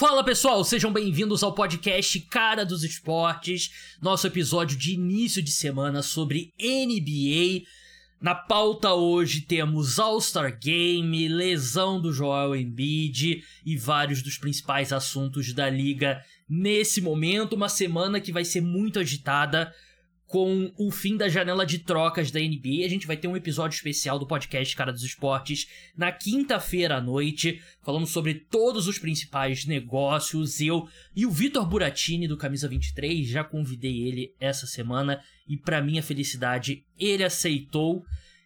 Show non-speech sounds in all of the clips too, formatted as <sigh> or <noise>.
Fala pessoal, sejam bem-vindos ao podcast Cara dos Esportes, nosso episódio de início de semana sobre NBA. Na pauta hoje temos All-Star Game, lesão do Joel Embiid e vários dos principais assuntos da liga nesse momento. Uma semana que vai ser muito agitada com o fim da janela de trocas da NBA. A gente vai ter um episódio especial do podcast Cara dos Esportes na quinta-feira à noite, falando sobre todos os principais negócios. Eu e o Vitor Buratini do Camisa 23, já convidei ele essa semana e para minha felicidade, ele aceitou.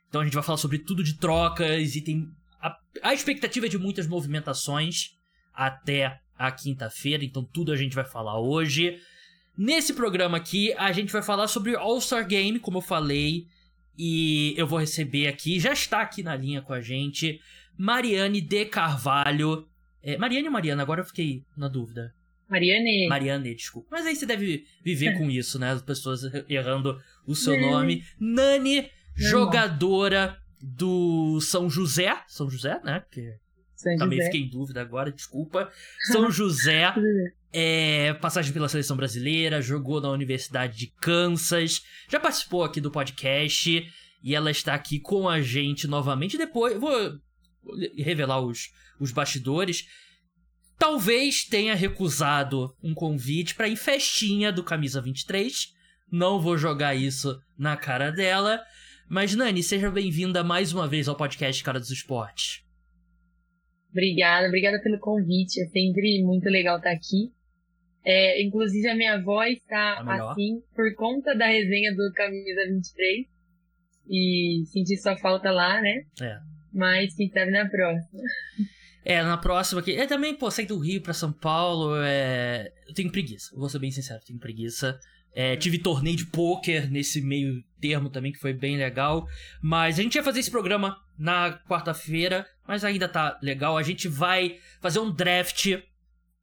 Então a gente vai falar sobre tudo de trocas e tem a, a expectativa é de muitas movimentações até a quinta-feira, então tudo a gente vai falar hoje. Nesse programa aqui, a gente vai falar sobre All-Star Game, como eu falei, e eu vou receber aqui, já está aqui na linha com a gente, Mariane de Carvalho. É, Mariane ou Mariana? Agora eu fiquei na dúvida. Mariane. Mariane, desculpa. Mas aí você deve viver com <laughs> isso, né? As pessoas errando o seu nome. Nani, jogadora do São José. São José, né? Porque São também José. fiquei em dúvida agora, desculpa. <laughs> São José. É, passagem pela seleção brasileira, jogou na Universidade de Kansas, já participou aqui do podcast e ela está aqui com a gente novamente. Depois, vou revelar os, os bastidores. Talvez tenha recusado um convite para ir festinha do Camisa 23. Não vou jogar isso na cara dela. Mas, Nani, seja bem-vinda mais uma vez ao podcast Cara dos Esportes. Obrigada, obrigada pelo convite. É sempre muito legal estar aqui. É, inclusive, a minha voz está Tá assim por conta da resenha do Camisa 23. E senti sua falta lá, né? É. Mas quem sabe na próxima. É, na próxima aqui. É também, pô, sair do Rio pra São Paulo, é. Eu tenho preguiça, vou ser bem sincero, tenho preguiça. É, tive torneio de pôquer nesse meio termo também, que foi bem legal. Mas a gente ia fazer esse programa na quarta-feira, mas ainda tá legal. A gente vai fazer um draft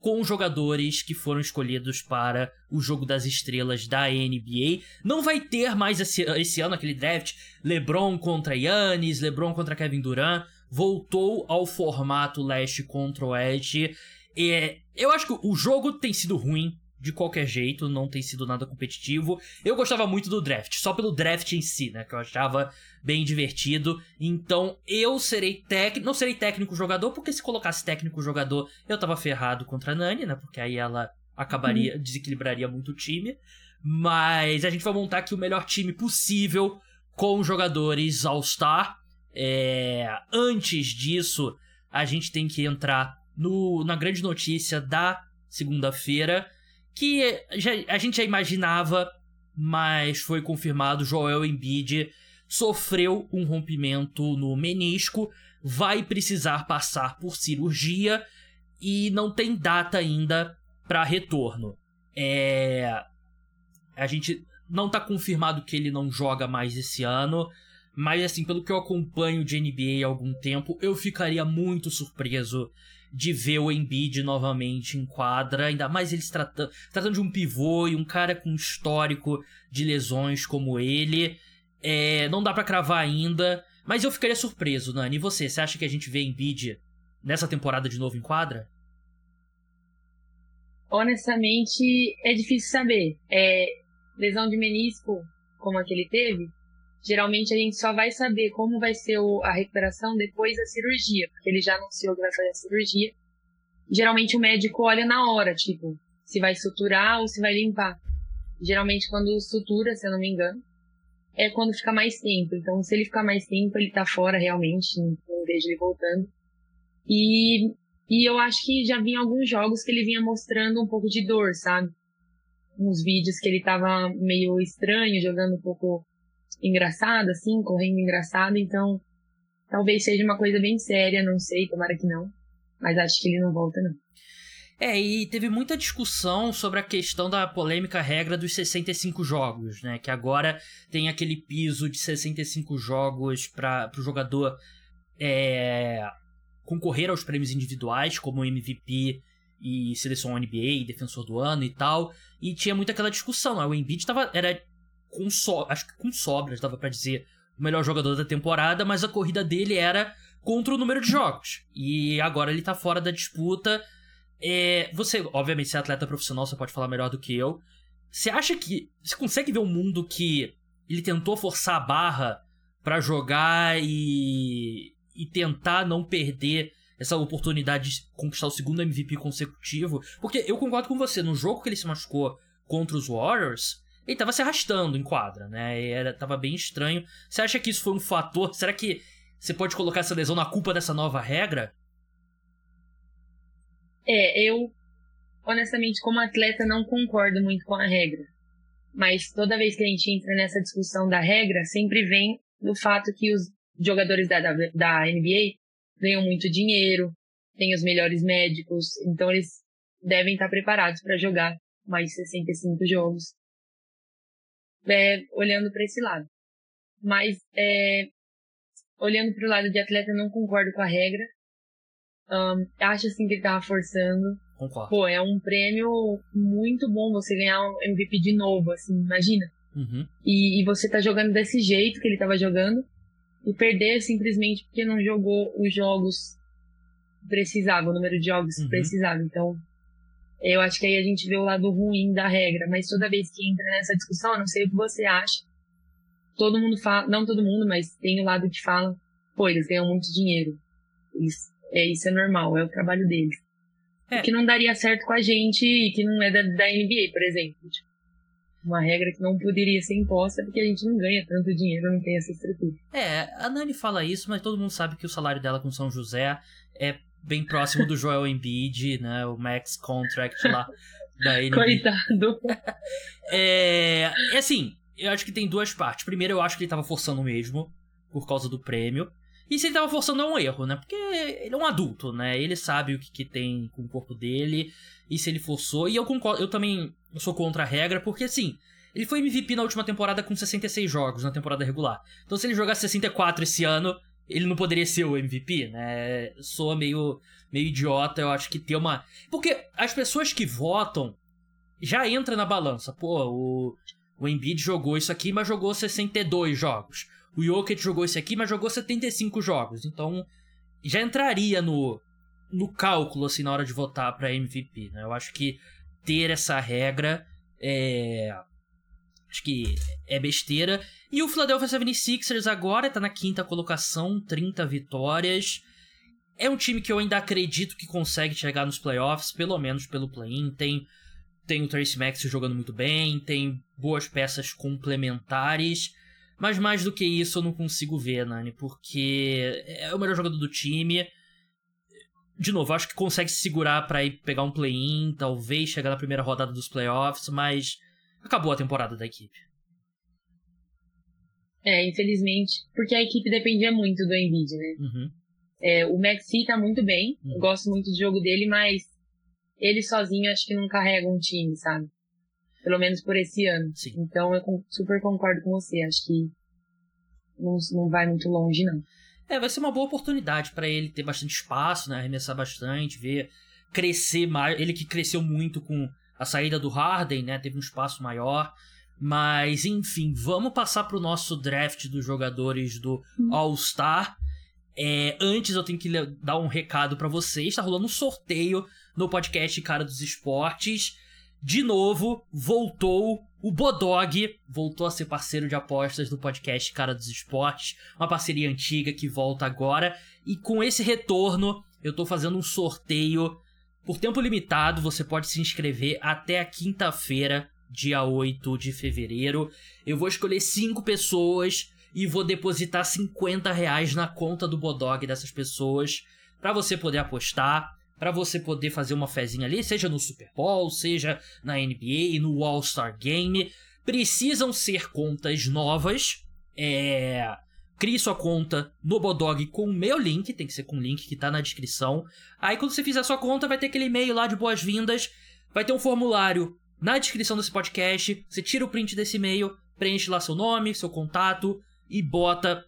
com jogadores que foram escolhidos para o jogo das estrelas da NBA. Não vai ter mais esse, esse ano aquele draft LeBron contra Yannis, LeBron contra Kevin Durant. Voltou ao formato leste contra oeste. É, eu acho que o jogo tem sido ruim de qualquer jeito, não tem sido nada competitivo. Eu gostava muito do draft, só pelo draft em si, né? Que eu achava bem divertido. Então eu serei técnico. Não serei técnico jogador, porque se colocasse técnico jogador, eu tava ferrado contra a Nani, né? Porque aí ela acabaria, desequilibraria muito o time. Mas a gente vai montar aqui o melhor time possível com jogadores All-Star. É, antes disso, a gente tem que entrar no, na grande notícia da segunda-feira que já, a gente já imaginava, mas foi confirmado, Joel Embiid sofreu um rompimento no menisco, vai precisar passar por cirurgia e não tem data ainda para retorno. É a gente não tá confirmado que ele não joga mais esse ano, mas assim, pelo que eu acompanho de NBA há algum tempo, eu ficaria muito surpreso de ver o Embiid novamente em quadra, ainda mais ele se tratando, tratando de um pivô e um cara com histórico de lesões como ele. É, não dá pra cravar ainda, mas eu ficaria surpreso, Nani. E você, você acha que a gente vê Embiid nessa temporada de novo em quadra? Honestamente, é difícil saber. É, lesão de menisco, como a que ele teve, geralmente a gente só vai saber como vai ser a recuperação depois da cirurgia, porque ele já anunciou que vai fazer a cirurgia. Geralmente o médico olha na hora, tipo, se vai suturar ou se vai limpar. Geralmente quando sutura, se eu não me engano, é quando fica mais tempo. Então, se ele ficar mais tempo, ele tá fora realmente, não vejo ele voltando. E, e eu acho que já vinha alguns jogos que ele vinha mostrando um pouco de dor, sabe? Uns vídeos que ele tava meio estranho, jogando um pouco engraçado, assim, correndo engraçado. Então, talvez seja uma coisa bem séria, não sei, tomara que não. Mas acho que ele não volta, não. É, e teve muita discussão sobre a questão da polêmica regra dos 65 jogos, né? Que agora tem aquele piso de 65 jogos para o jogador é, concorrer aos prêmios individuais, como MVP e seleção NBA, defensor do ano e tal. E tinha muito aquela discussão, né? O Embiid tava, era com so, acho que com sobras, dava para dizer, o melhor jogador da temporada, mas a corrida dele era contra o número de jogos. E agora ele tá fora da disputa. É, você, obviamente, você é atleta profissional, você pode falar melhor do que eu. Você acha que. Você consegue ver um mundo que ele tentou forçar a barra para jogar e. e tentar não perder essa oportunidade de conquistar o segundo MVP consecutivo? Porque eu concordo com você, no jogo que ele se machucou contra os Warriors, ele tava se arrastando em quadra, né? E era, tava bem estranho. Você acha que isso foi um fator? Será que você pode colocar essa lesão na culpa dessa nova regra? É, eu, honestamente, como atleta, não concordo muito com a regra. Mas toda vez que a gente entra nessa discussão da regra, sempre vem do fato que os jogadores da, da, da NBA ganham muito dinheiro, têm os melhores médicos, então eles devem estar preparados para jogar mais 65 jogos. É, olhando para esse lado. Mas, é, olhando para o lado de atleta, não concordo com a regra. Um, acho assim que ele tava forçando. Concordo. Pô, é um prêmio muito bom você ganhar um MVP de novo, assim, imagina. Uhum. E, e, você tá jogando desse jeito que ele tava jogando e perder simplesmente porque não jogou os jogos precisava, o número de jogos uhum. precisava. Então, eu acho que aí a gente vê o lado ruim da regra, mas toda vez que entra nessa discussão, eu não sei o que você acha. Todo mundo fala, não todo mundo, mas tem o lado que fala, pô, eles ganham muito dinheiro. Eles é, isso é normal, é o trabalho deles. É. O que não daria certo com a gente e que não é da, da NBA, por exemplo. Tipo, uma regra que não poderia ser imposta porque a gente não ganha tanto dinheiro, não tem essa estrutura. É, a Nani fala isso, mas todo mundo sabe que o salário dela com São José é bem próximo do Joel Embiid, né? O max contract lá da NBA. Coitado. <laughs> é, é assim, eu acho que tem duas partes. Primeiro, eu acho que ele tava forçando mesmo por causa do prêmio. E se ele tava forçando é um erro, né? Porque ele é um adulto, né? Ele sabe o que, que tem com o corpo dele. E se ele forçou. E eu concordo, eu também sou contra a regra, porque assim, ele foi MVP na última temporada com 66 jogos na temporada regular. Então se ele jogar 64 esse ano, ele não poderia ser o MVP, né? Soa meio, meio idiota, eu acho que ter uma. Porque as pessoas que votam já entra na balança. Pô, o, o Embiid jogou isso aqui, mas jogou 62 jogos. O Jokic jogou esse aqui, mas jogou 75 jogos. Então, já entraria no, no cálculo, assim, na hora de votar para MVP, né? Eu acho que ter essa regra é... Acho que é besteira. E o Philadelphia 76ers agora tá na quinta colocação, 30 vitórias. É um time que eu ainda acredito que consegue chegar nos playoffs, pelo menos pelo play-in. Tem, tem o Trace Max jogando muito bem, tem boas peças complementares. Mas mais do que isso eu não consigo ver, Nani, porque é o melhor jogador do time. De novo, acho que consegue se segurar para ir pegar um play-in, talvez chegar na primeira rodada dos playoffs, mas acabou a temporada da equipe. É, infelizmente, porque a equipe dependia muito do Embiid, né? Uhum. É, o Maxi tá muito bem, uhum. gosto muito do jogo dele, mas ele sozinho acho que não carrega um time, sabe? Pelo menos por esse ano. Sim. Então eu super concordo com você. Acho que não, não vai muito longe, não. É, vai ser uma boa oportunidade para ele ter bastante espaço, né? Arremessar bastante, ver crescer mais. Ele que cresceu muito com a saída do Harden, né? Teve um espaço maior. Mas, enfim, vamos passar pro nosso draft dos jogadores do hum. All-Star. É, antes eu tenho que dar um recado para vocês. Está rolando um sorteio no podcast Cara dos Esportes de novo, voltou o Bodog, voltou a ser parceiro de apostas do podcast Cara dos Esportes, uma parceria antiga que volta agora. E com esse retorno, eu tô fazendo um sorteio por tempo limitado. Você pode se inscrever até a quinta-feira, dia 8 de fevereiro. Eu vou escolher cinco pessoas e vou depositar 50 reais na conta do Bodog dessas pessoas para você poder apostar para você poder fazer uma fezinha ali, seja no Super Bowl, seja na NBA, no All-Star Game. Precisam ser contas novas. É... Crie sua conta no Bodog com o meu link, tem que ser com o link que tá na descrição. Aí quando você fizer sua conta, vai ter aquele e-mail lá de boas-vindas, vai ter um formulário na descrição desse podcast. Você tira o print desse e-mail, preenche lá seu nome, seu contato e bota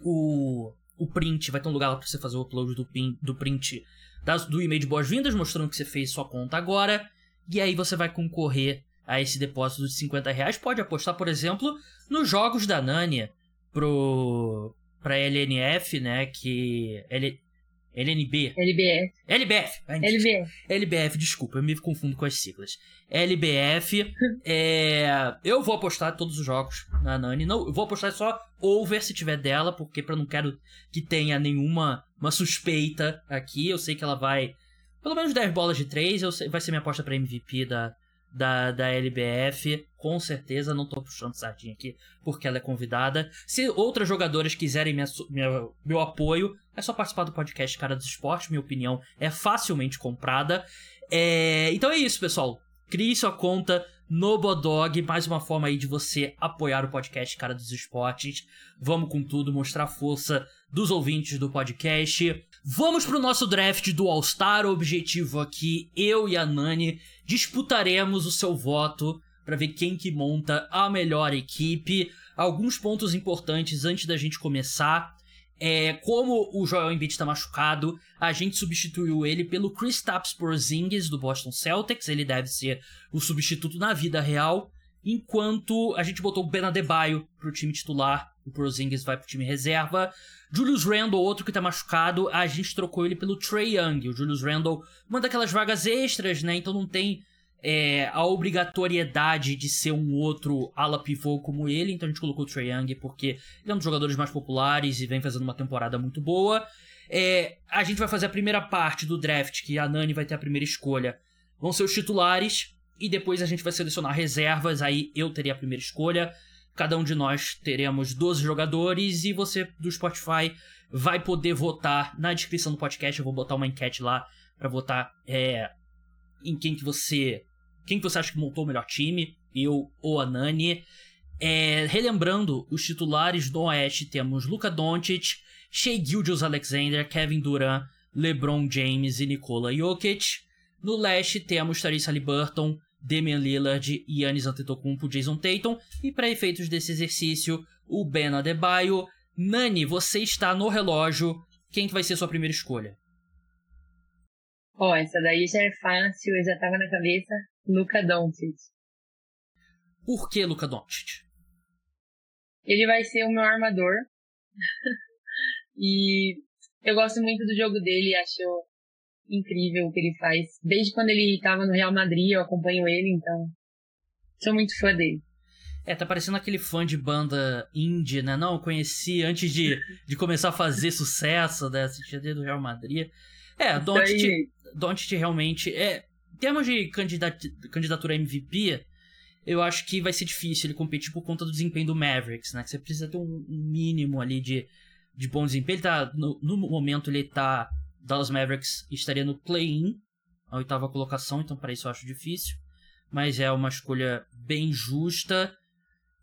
o, o print. Vai ter um lugar lá pra você fazer o upload do, pin, do print do e-mail de boas-vindas, mostrando que você fez sua conta agora. E aí você vai concorrer a esse depósito de 50 reais. Pode apostar, por exemplo, nos jogos da Nania pro, pra LNF, né? Que. L, LNB. LBF. LBF. LBF. LBF, desculpa, eu me confundo com as siglas. LBF. <laughs> é, eu vou apostar todos os jogos na Nani. Não, eu vou apostar só over se tiver dela, porque pra não quero que tenha nenhuma uma suspeita aqui. Eu sei que ela vai. Pelo menos 10 bolas de 3. Eu sei, vai ser minha aposta pra MVP da, da, da LBF. Com certeza, não tô puxando sardinha aqui porque ela é convidada. Se outras jogadoras quiserem minha, minha, meu apoio, é só participar do podcast Cara dos Esportes. Minha opinião é facilmente comprada. É, então é isso, pessoal. Crie sua conta no Bodog, mais uma forma aí de você apoiar o podcast Cara dos Esportes. Vamos com tudo, mostrar a força dos ouvintes do podcast. Vamos pro nosso draft do All Star. O objetivo aqui, eu e a Nani disputaremos o seu voto para ver quem que monta a melhor equipe. Alguns pontos importantes antes da gente começar. É, como o Joel Embiid está machucado, a gente substituiu ele pelo Kristaps Porzingis do Boston Celtics. Ele deve ser o substituto na vida real. Enquanto a gente botou o Ben Adebayo pro time titular, o Porzingis vai pro time reserva. Julius Randle, outro que tá machucado, a gente trocou ele pelo Trey Young. O Julius Randle, uma daquelas vagas extras, né? Então não tem é, a obrigatoriedade de ser um outro ala pivô como ele, então a gente colocou o Trae Young porque ele é um dos jogadores mais populares e vem fazendo uma temporada muito boa. É, a gente vai fazer a primeira parte do draft, que a Nani vai ter a primeira escolha. Vão ser os titulares, e depois a gente vai selecionar reservas, aí eu teria a primeira escolha. Cada um de nós teremos 12 jogadores, e você do Spotify vai poder votar na descrição do podcast. Eu vou botar uma enquete lá para votar é, em quem que você quem que você acha que montou o melhor time? Eu ou a Nani? É, relembrando, os titulares do Oeste temos Luka Doncic, Shea Gilgeous Alexander, Kevin Durant, LeBron James e Nikola Jokic. No Leste temos Therese Halliburton, Damian Lillard, Giannis Antetokounmpo, Jason Tatum. E para efeitos desse exercício, o Ben Adebayo. Nani, você está no relógio. Quem que vai ser sua primeira escolha? Ó, oh, essa daí já é fácil, eu já tava na cabeça. Luca Doncic. Por que Luca Doncic? Ele vai ser o meu armador. <laughs> e eu gosto muito do jogo dele, acho incrível o que ele faz. Desde quando ele estava no Real Madrid, eu acompanho ele, então sou muito fã dele. É, tá parecendo aquele fã de banda indie, né? Não, eu conheci antes de, de começar a fazer sucesso, né? Assistir do Real Madrid. É, Doncic, realmente é em termos de candidat candidatura MVP, eu acho que vai ser difícil ele competir por conta do desempenho do Mavericks, né? Que você precisa ter um mínimo ali de, de bom desempenho. Ele tá, no, no momento, ele tá. Dallas Mavericks estaria no play-in, a oitava colocação, então para isso eu acho difícil. Mas é uma escolha bem justa.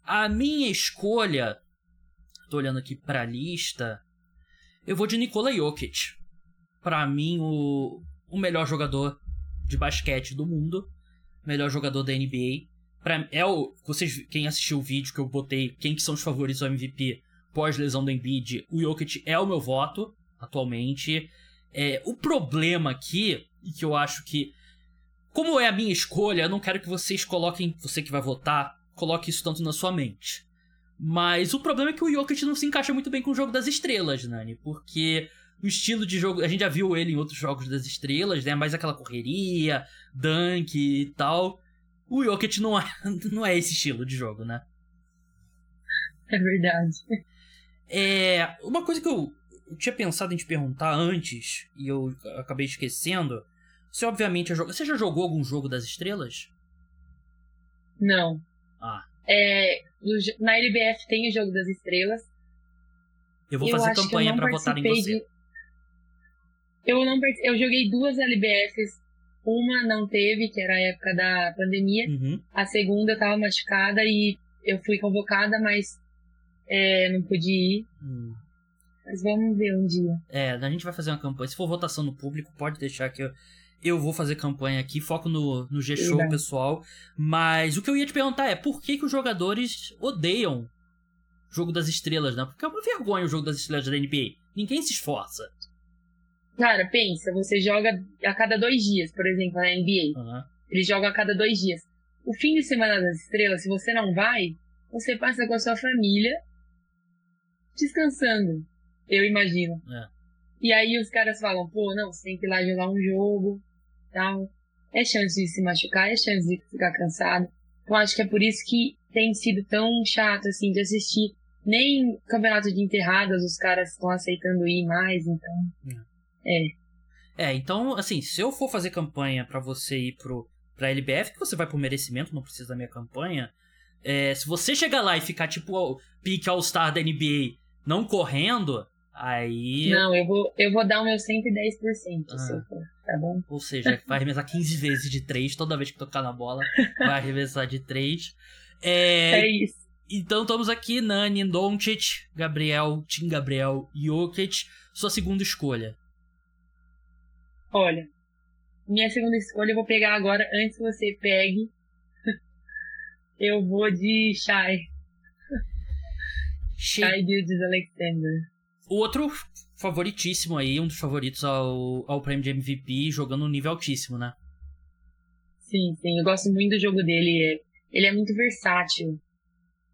A minha escolha, tô olhando aqui pra lista, eu vou de Nikola Jokic. Para mim, o, o melhor jogador de basquete do mundo, melhor jogador da NBA. Pra, é o, vocês, quem assistiu o vídeo que eu botei, quem que são os favoritos ao MVP pós-lesão do Embiid, o Jokic é o meu voto, atualmente. É, o problema aqui, e que eu acho que, como é a minha escolha, eu não quero que vocês coloquem, você que vai votar, coloque isso tanto na sua mente. Mas o problema é que o Jokic não se encaixa muito bem com o jogo das estrelas, Nani, porque o estilo de jogo. A gente já viu ele em outros jogos das estrelas, né? Mais aquela correria, dunk e tal. O Jokic não é, <laughs> não é esse estilo de jogo, né? É verdade. É. Uma coisa que eu, eu tinha pensado em te perguntar antes, e eu acabei esquecendo. Você obviamente já Você já jogou algum jogo das estrelas? Não. Ah. É, na LBF tem o jogo das estrelas. Eu vou fazer campanha para votar em você. De... Eu não eu joguei duas LBFs. Uma não teve, que era a época da pandemia. Uhum. A segunda eu tava machucada e eu fui convocada, mas é, não pude ir. Hum. Mas vamos ver um dia. É, a gente vai fazer uma campanha. Se for votação no público, pode deixar que eu, eu vou fazer campanha aqui. Foco no, no G-Show, pessoal. Mas o que eu ia te perguntar é por que, que os jogadores odeiam Jogo das Estrelas, né? Porque é uma vergonha o Jogo das Estrelas da NBA. Ninguém se esforça. Cara, pensa, você joga a cada dois dias, por exemplo, na NBA. Uhum. Eles jogam a cada dois dias. O fim de semana das estrelas, se você não vai, você passa com a sua família descansando. Eu imagino. É. E aí os caras falam, pô, não, você tem que ir lá jogar um jogo, tal. É chance de se machucar, é chance de ficar cansado. Então acho que é por isso que tem sido tão chato, assim, de assistir. Nem campeonato de enterradas os caras estão aceitando ir mais, então. É. É, então, assim, se eu for fazer campanha para você ir pro, pra LBF, que você vai por merecimento, não precisa da minha campanha. É, se você chegar lá e ficar tipo pique All-Star da NBA não correndo, aí. Não, eu vou, eu vou dar o meu 110%, ah. se eu for, tá bom? Ou seja, vai arremessar 15 vezes de 3, toda vez que tocar na bola, vai arremessar de 3. É, é isso. Então estamos aqui, Nani, Doncic, Gabriel, Tim Gabriel, Jokic, sua segunda escolha. Olha, minha segunda escolha eu vou pegar agora, antes que você pegue. <laughs> eu vou de Shai. Shai Gildes Alexander. O outro favoritíssimo aí, um dos favoritos ao, ao prêmio de MVP, jogando um nível altíssimo, né? Sim, sim. Eu gosto muito do jogo dele. Ele é muito versátil.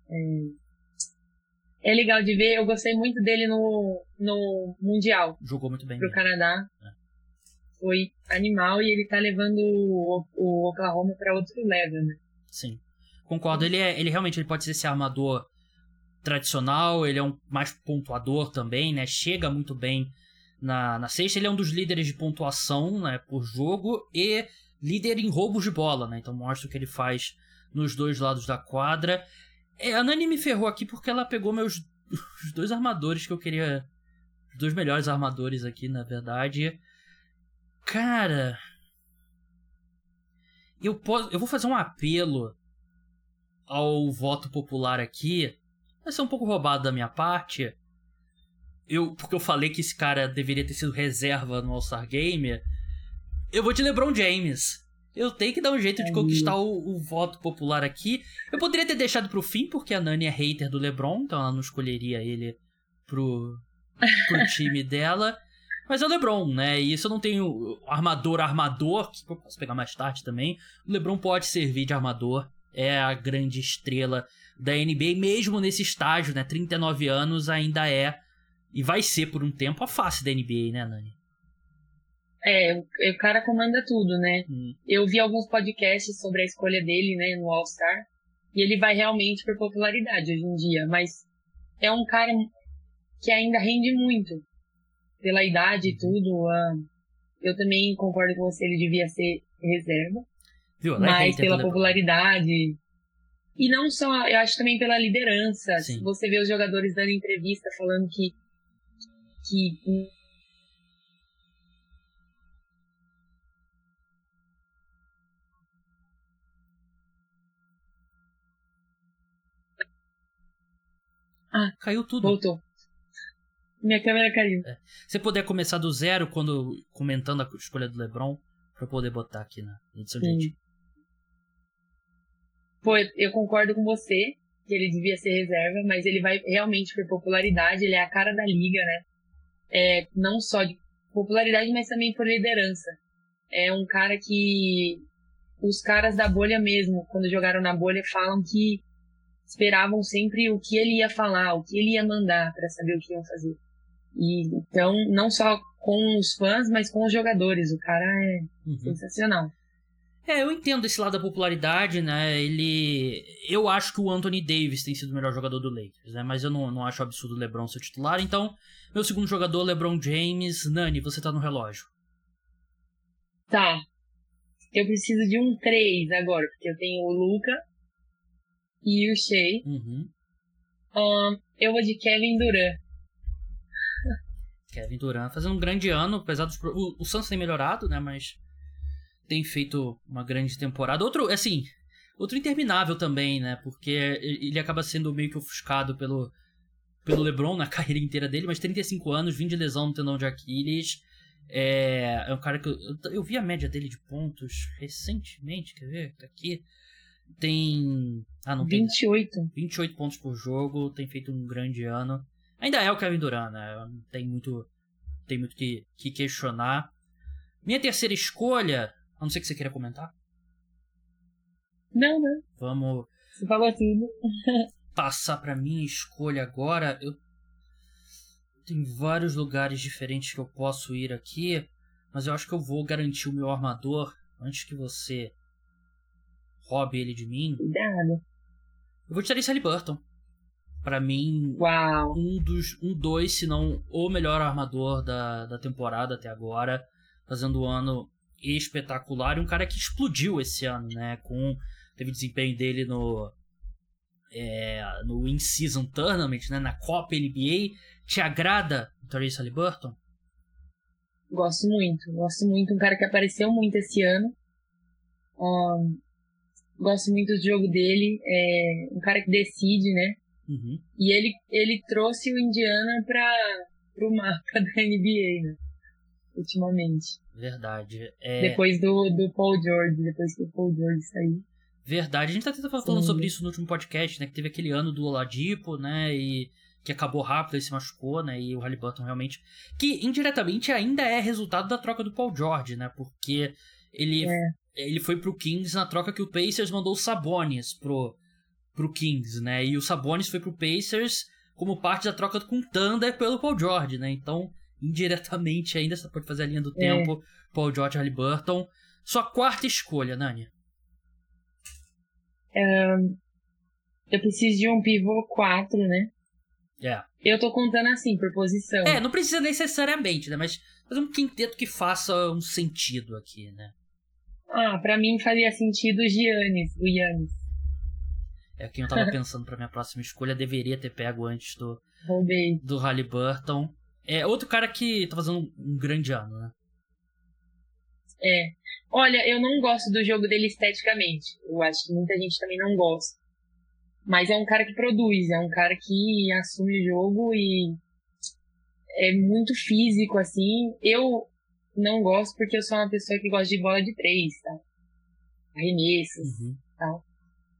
É, é legal de ver. Eu gostei muito dele no, no Mundial. Jogou muito bem. Pro Canadá. É foi animal e ele tá levando o, o Oklahoma para outro level, né? Sim. Concordo, ele é, ele realmente ele pode ser esse armador tradicional, ele é um mais pontuador também, né? Chega muito bem na, na sexta, ele é um dos líderes de pontuação, né, por jogo e líder em roubos de bola, né? Então mostra o que ele faz nos dois lados da quadra. É, a Nani me ferrou aqui porque ela pegou meus <laughs> os dois armadores que eu queria, os dois melhores armadores aqui, na verdade. Cara. Eu, posso, eu vou fazer um apelo ao voto popular aqui. Vai ser um pouco roubado da minha parte. Eu, porque eu falei que esse cara deveria ter sido reserva no All-Star Game. Eu vou de LeBron James. Eu tenho que dar um jeito de conquistar o, o, voto popular aqui. Eu poderia ter deixado pro fim, porque a Nani é hater do LeBron, então ela não escolheria ele pro, pro <laughs> time dela. Mas é o LeBron, né? E isso eu não tenho armador armador, que eu posso pegar mais tarde também. O LeBron pode servir de armador, é a grande estrela da NBA, mesmo nesse estágio, né? 39 anos ainda é e vai ser por um tempo a face da NBA, né, Nani? É, o cara comanda tudo, né? Hum. Eu vi alguns podcasts sobre a escolha dele, né, no All-Star, e ele vai realmente por popularidade hoje em dia, mas é um cara que ainda rende muito pela idade e tudo, uh, eu também concordo com você, ele devia ser reserva. Viu? Mas pela popularidade. E não só, eu acho também pela liderança. Sim. Você vê os jogadores dando entrevista falando que. que Ah, caiu tudo. Voltou. Minha câmera caiu. É. Se puder começar do zero quando comentando a escolha do LeBron, pra eu poder botar aqui na edição de Pô, eu concordo com você que ele devia ser reserva, mas ele vai realmente por popularidade, ele é a cara da liga, né? É, não só de popularidade, mas também por liderança. É um cara que os caras da bolha mesmo, quando jogaram na bolha, falam que esperavam sempre o que ele ia falar, o que ele ia mandar para saber o que iam fazer. E, então, não só com os fãs, mas com os jogadores. O cara é uhum. sensacional. É, eu entendo esse lado da popularidade, né? Ele. Eu acho que o Anthony Davis tem sido o melhor jogador do Lakers, né? Mas eu não, não acho absurdo o LeBron ser titular. Então, meu segundo jogador, LeBron James. Nani, você tá no relógio. Tá. Eu preciso de um 3 agora, porque eu tenho o Luca e o Shea. Uhum. Um, eu vou de Kevin Durant. Kevin Durant fazendo um grande ano, apesar dos. O, o Santos tem melhorado, né? Mas tem feito uma grande temporada. Outro, assim, outro interminável também, né? Porque ele acaba sendo meio que ofuscado pelo, pelo LeBron na <laughs> carreira inteira dele, mas 35 anos, vindo de lesão no tendão de Aquiles. É, é um cara que eu, eu, vi a média dele de pontos recentemente, quer ver? Tá aqui. Tem. Ah, não 28. Tem, 28 pontos por jogo, tem feito um grande ano. Ainda é o Kevin Durant, né? Tem muito, tem muito que, que questionar. Minha terceira escolha, a não ser que você queira comentar. Não, não. Vamos. Você falou tudo. <laughs> passar pra minha escolha agora. Eu tem vários lugares diferentes que eu posso ir aqui, mas eu acho que eu vou garantir o meu armador antes que você roube ele de mim. Cuidado. Eu vou tirar esse Halliburton. Pra mim, Uau. um dos. Um dois, se não o melhor armador da, da temporada até agora. Fazendo um ano espetacular. E um cara que explodiu esse ano, né? Com. Teve desempenho dele no. É, no In-Season Tournament, né? Na Copa NBA. Te agrada o Halliburton? Gosto muito. Gosto muito. Um cara que apareceu muito esse ano. Um, gosto muito do jogo dele. É um cara que decide, né? Uhum. E ele, ele trouxe o Indiana para o mapa <laughs> da NBA, né? Ultimamente. Verdade. É... Depois do, do Paul George, depois que o Paul George saiu. Verdade. A gente tá até falando Sim. sobre isso no último podcast, né? Que teve aquele ano do Oladipo, né? E que acabou rápido, ele se machucou, né? E o Halliburton realmente... Que, indiretamente, ainda é resultado da troca do Paul George, né? Porque ele, É. ele foi pro Kings na troca que o Pacers mandou o Sabonis pro, pro Kings, né? E o Sabonis foi pro Pacers como parte da troca com o Thunder pelo Paul George, né? Então, indiretamente, ainda você pode fazer a linha do É. tempo. Paul George Halliburton. Sua quarta escolha, Nani. Eu preciso de um pivô 4, né? É. Eu tô contando assim, por posição. É, não precisa necessariamente, né? Mas fazer um quinteto que faça um sentido aqui, né? Ah, pra mim faria sentido o Giannis, o Giannis. É quem eu tava <laughs> pensando pra minha próxima escolha. Deveria ter pego antes do, Roubei. do Halliburton. É outro cara que tá fazendo um grande ano, né? É. Olha, eu não gosto do jogo dele esteticamente. Eu acho que muita gente também não gosta. Mas é um cara que produz, é um cara que assume o jogo e é muito físico, assim. Eu não gosto porque eu sou uma pessoa que gosta de bola de três, tá? Arremessos. Uhum.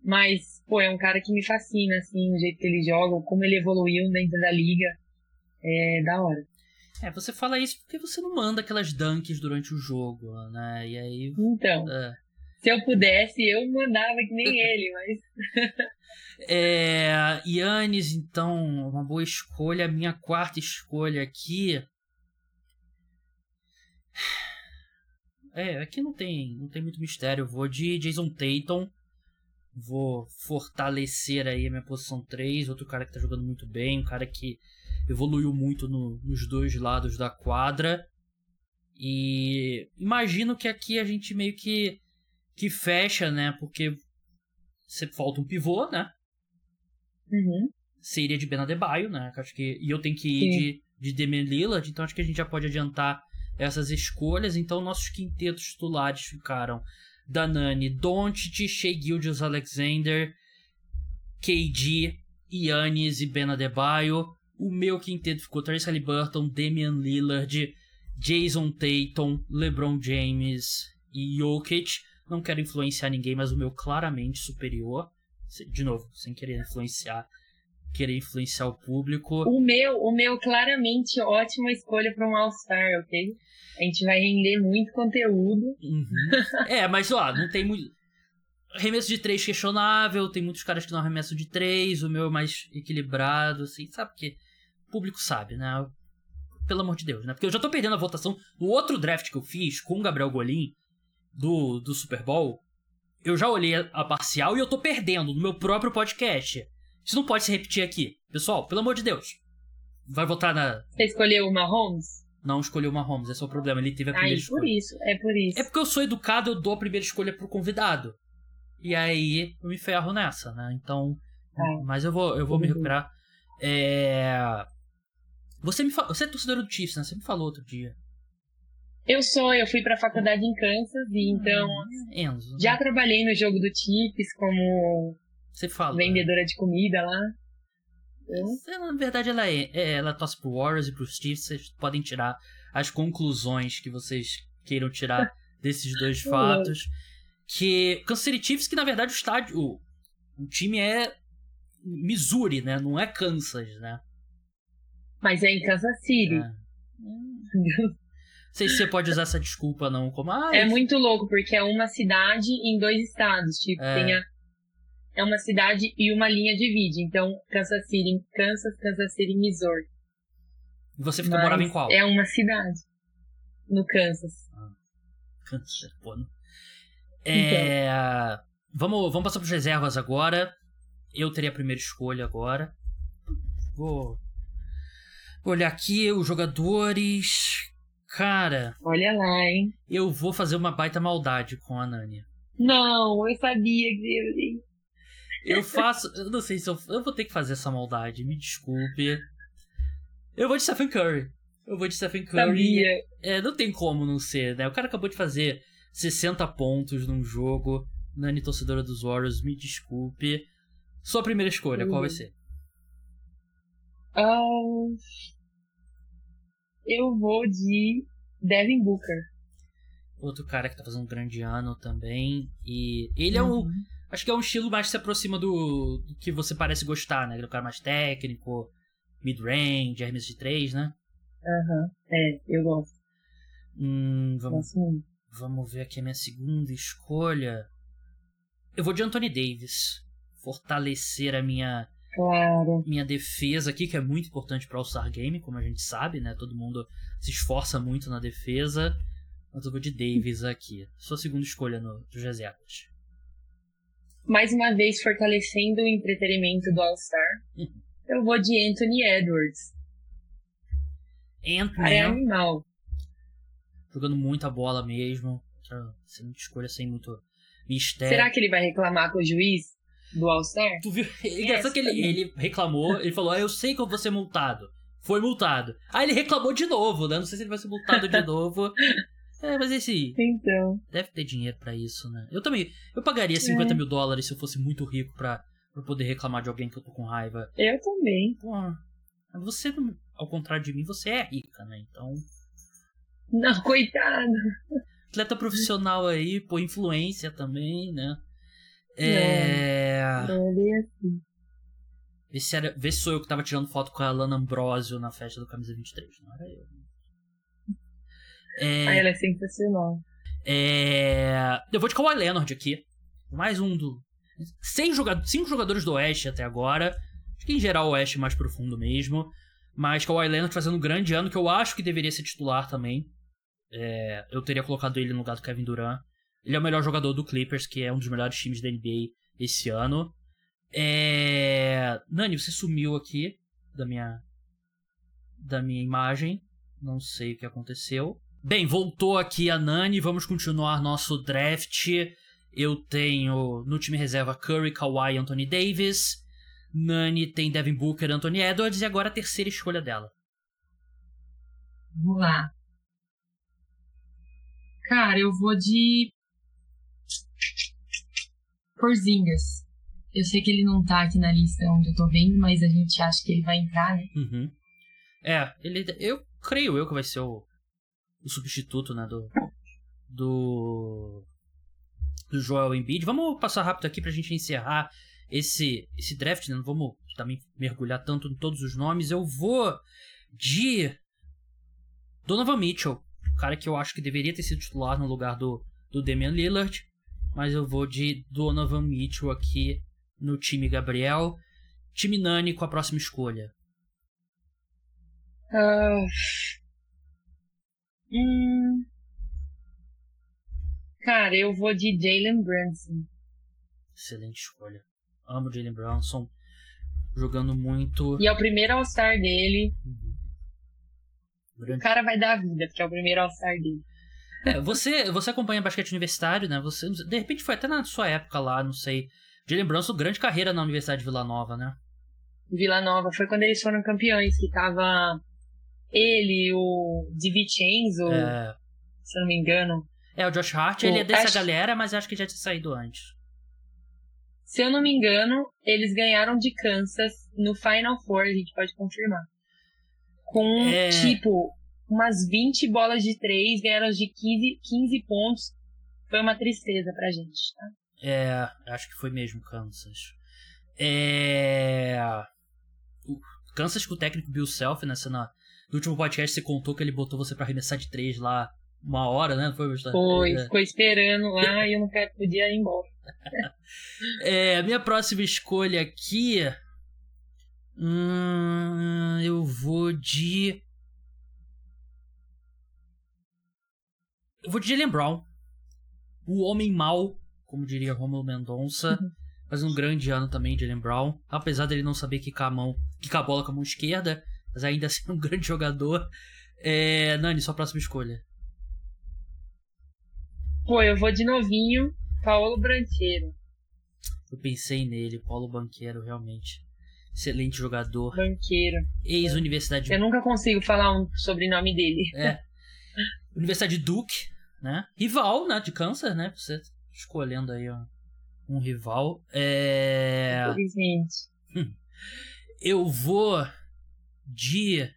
Mas, pô, é um cara que me fascina, assim, o jeito que ele joga, como ele evoluiu dentro da liga. É da hora. É, você fala isso porque você não manda aquelas dunks durante o jogo, né? E aí. Então, É. se eu pudesse, eu mandava que nem <laughs> ele, mas <laughs> É, Yannis, então, uma boa escolha. A minha quarta escolha aqui. É, aqui não tem, não tem muito mistério. Eu vou de Jason Tatum. Vou fortalecer aí a minha posição 3. Outro cara que tá jogando muito bem. Um cara que evoluiu muito no- nos dois lados da quadra. E imagino que aqui a gente meio que, que fecha, né? Porque você falta um pivô, né? Uhum. seria de Ben Adebayo, né? Acho que, e eu tenho que ir Sim. de, de Lillard, então acho que a gente já pode adiantar essas escolhas. Então nossos quintetos titulares ficaram Danani, Doncic, Shea Gilgeous Alexander, KD, Yannis e Ben Adebayo. O meu quinteto ficou Therese Halliburton, Damian Lillard, Jason Tatum, LeBron James e Jokic. Não quero influenciar ninguém, mas o meu claramente superior. De novo, sem querer influenciar, querer influenciar o público. O meu, o meu claramente ótima escolha para um All-Star, ok? A gente vai render muito conteúdo. Uhum. É, mas ó, não tem muito. Arremesso de três questionável, tem muitos caras que não arremessam de três, o meu é mais equilibrado, assim, sabe que o público sabe, né? Pelo amor de Deus, né? Porque eu já tô perdendo a votação no outro draft que eu fiz com o Gabriel Golim do, do Super Bowl. Eu já olhei a, a parcial e eu tô perdendo no meu próprio podcast. Isso não pode se repetir aqui. Pessoal, pelo amor de Deus. Vai votar na. Você escolheu o Mahomes? Não escolheu o Mahomes, esse é o problema. Ele teve a primeira Aí, escolha. por isso, é por isso. É porque eu sou educado, eu dou a primeira escolha pro convidado. E aí eu me ferro nessa, né? Então. Ah. Mas eu vou, eu vou me recuperar. É. Você me fa... Você é torcedor do Chiefs, né? Você me falou outro dia. Eu sou, eu fui pra faculdade em Kansas e então Enzo. já trabalhei no jogo do Chiefs como Você fala. vendedora de comida lá. Eu- Ela, na verdade, ela é, é, ela torce pro Warriors e pros Chiefs. Vocês podem tirar as conclusões que vocês queiram tirar <laughs> desses dois fatos. Que Kansas City Chiefs, que na verdade o estádio, o, o time é Missouri, né? Não é Kansas, né? Mas é em Kansas City. É. Não sei se você pode usar essa desculpa, não. Como, ah, É muito louco, porque é uma cidade em dois estados. Tipo, É. tem a, é uma cidade e uma linha divide. Então, Kansas City, Kansas, Kansas City, Missouri. E você fica, morava em qual? É uma cidade. No Kansas. Kansas, pô. É... Então. Vamos, vamos passar para reservas agora. Eu teria a primeira escolha agora. Vou olhar aqui os jogadores. Cara. Olha lá, hein? Eu vou fazer uma baita maldade com a Nani. Não, eu sabia que eu faço. Eu não sei se eu. Eu vou ter que fazer essa maldade, me desculpe. Eu vou de Stephen Curry. Eu vou de Stephen Curry. Sabia. É, não tem como não ser, né? O cara acabou de fazer 60 pontos num jogo. Nani, torcedora dos Warriors, me desculpe. Sua primeira escolha, uhum. qual vai ser? Uh, eu vou de Devin Booker. Outro cara que tá fazendo um grande ano também. E ele uhum. é um Acho que é um estilo mais que se aproxima do, do que você parece gostar, né? Aquele cara mais técnico, mid-range, arremesso de 3, né? Aham, uhum. é, eu gosto. Hum, vamos, vamos ver aqui a minha segunda escolha. Eu vou de Anthony Davis. Fortalecer a minha claro. minha defesa aqui, que é muito importante para o All-Star Game, como a gente sabe, né? Todo mundo se esforça muito na defesa. Mas eu vou de Davis aqui. Sua segunda escolha no, dos reservas mais uma vez fortalecendo o entretenimento do All-Star. <laughs> Eu vou de Anthony Edwards. Anthony. É animal. Jogando muita bola mesmo. Sendo escolha sem muito mistério. Será que ele vai reclamar com o juiz do All-Star? Tu viu? <laughs> Engraçado que ele, ele reclamou, ele falou: ah, Eu sei que eu vou ser multado. Foi multado. Aí ele reclamou de novo, né? Não sei se ele vai ser multado de <laughs> novo. É, mas esse. Então. Deve ter dinheiro para isso, né? Eu também. Eu pagaria 50 é. mil dólares se eu fosse muito rico pra, pra poder reclamar de alguém que eu tô com raiva. Eu também. Pô, você, ao contrário de mim, você é rica, né? Então. Não, <laughs> coitado. Atleta profissional aí, pô, influência também, né? É. Não, não é assim. Vê se, era, vê se sou eu que tava tirando foto com a Lana Ambrosio na festa do Camisa 23. Não era eu. É... Ah, ela é sensacional. É... Eu vou de Kawhi Leonard aqui. Mais um do. Seis cinco jogadores do Oeste até agora. Acho que em geral o Oeste é mais profundo mesmo. Mas Kawhi Leonard fazendo um grande ano que eu acho que deveria ser titular também. É... Eu teria colocado ele no lugar do Kevin Durant. Ele é o melhor jogador do Clippers, que é um dos melhores times da NBA esse ano. É... Nani, você sumiu aqui da minha da minha imagem. Não sei o que aconteceu. Bem, voltou aqui a Nani, vamos continuar nosso draft. Eu tenho no time reserva Curry, Kawhi Anthony Davis. Nani tem Devin Booker, Anthony Edwards e agora a terceira escolha dela. Vamos lá. Cara, eu vou de Porzingas. Eu sei que ele não tá aqui na lista onde eu tô vendo, mas a gente acha que ele vai entrar, né? Uhum. É, ele, eu creio eu que vai ser o, o substituto, né, do, do, do Joel Embiid. Vamos passar rápido aqui pra gente encerrar esse, esse draft, né? Não vamos também mergulhar tanto em todos os nomes. Eu vou de Donovan Mitchell, cara que eu acho que deveria ter sido titular no lugar do, do Damian Lillard, mas eu vou de Donovan Mitchell aqui no time Gabriel. Time Nani com a próxima escolha. Uh, Hum... Cara, eu vou de Jalen Brunson. Excelente escolha. Amo Jalen Brunson. Jogando muito. E é o primeiro All-Star dele. Uhum. O cara vai dar a vida, porque é o primeiro All-Star dele. É, você, você acompanha basquete universitário, né? Você, de repente foi até na sua época lá, não sei. Jalen Brunson, grande carreira na Universidade de Vila Nova, né? Vila Nova, foi quando eles foram campeões, que tava ele, o Di Vincenzo, é... se eu não me engano. É, o Josh Hart, o... ele é dessa acho... galera, mas acho que já tinha saído antes. Se eu não me engano, eles ganharam de Kansas no Final Four, a gente pode confirmar. Com, é... tipo, umas 20 bolas de 3, ganharam de 15, 15 pontos. Foi uma tristeza pra gente, tá? É, acho que foi mesmo Kansas. É... O Kansas com o técnico Bill Self nessa na, no último podcast você contou que ele botou você para arremessar de três lá uma hora, né? Foi, Foi, é. ficou esperando lá e eu não podia ir embora. <laughs> é, minha próxima escolha aqui. Hum, eu vou de. Eu vou de Jalen Brown. O homem mau, como diria Romulo Mendonça. <laughs> Faz um grande ano também, Jalen Brown. Apesar dele não saber quicar a mão, quicar a bola com a mão esquerda, mas ainda assim é um <laughs> grande jogador. É, Nani, sua próxima escolha. Pô, eu vou de novinho, Paulo Branqueiro. Eu pensei nele, Paulo Banqueiro, realmente. Excelente jogador. Banqueiro. Ex-Universidade. Eu nunca consigo falar um sobrenome dele. É. <laughs> Universidade Duke, né? Rival, né? De câncer, né? Você escolhendo aí ó, um rival. É. Infelizmente. <laughs> Eu vou de.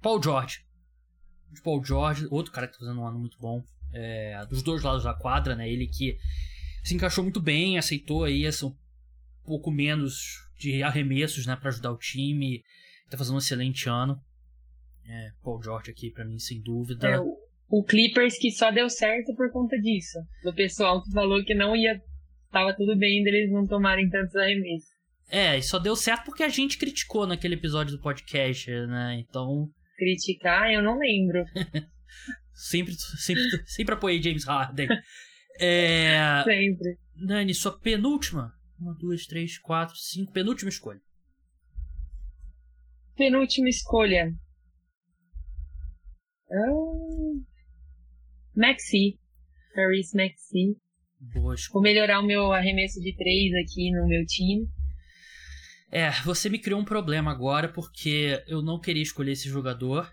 Paul George. De Paul George, outro cara que tá fazendo um ano muito bom. É, dos dois lados da quadra, né? Ele que se encaixou muito bem, aceitou aí essa um pouco menos de arremessos, né, para ajudar o time. Tá fazendo um excelente ano. É, Paul George aqui para mim sem dúvida. É, o, o Clippers que só deu certo por conta disso. Do pessoal que falou que não ia tava tudo bem deles não tomarem tantos arremessos. É, e só deu certo porque a gente criticou naquele episódio do podcast, né? Então. Criticar, eu não lembro. <laughs> sempre, sempre, sempre apoiei James Harden. É... <laughs> Sempre. Nani, sua penúltima. Uma, duas, três, quatro, cinco. Penúltima escolha. Penúltima escolha. Ah, Maxi. Paris Maxi. Boa escolha. Vou melhorar o meu arremesso de três aqui no meu time. É, você me criou um problema agora porque eu não queria escolher esse jogador.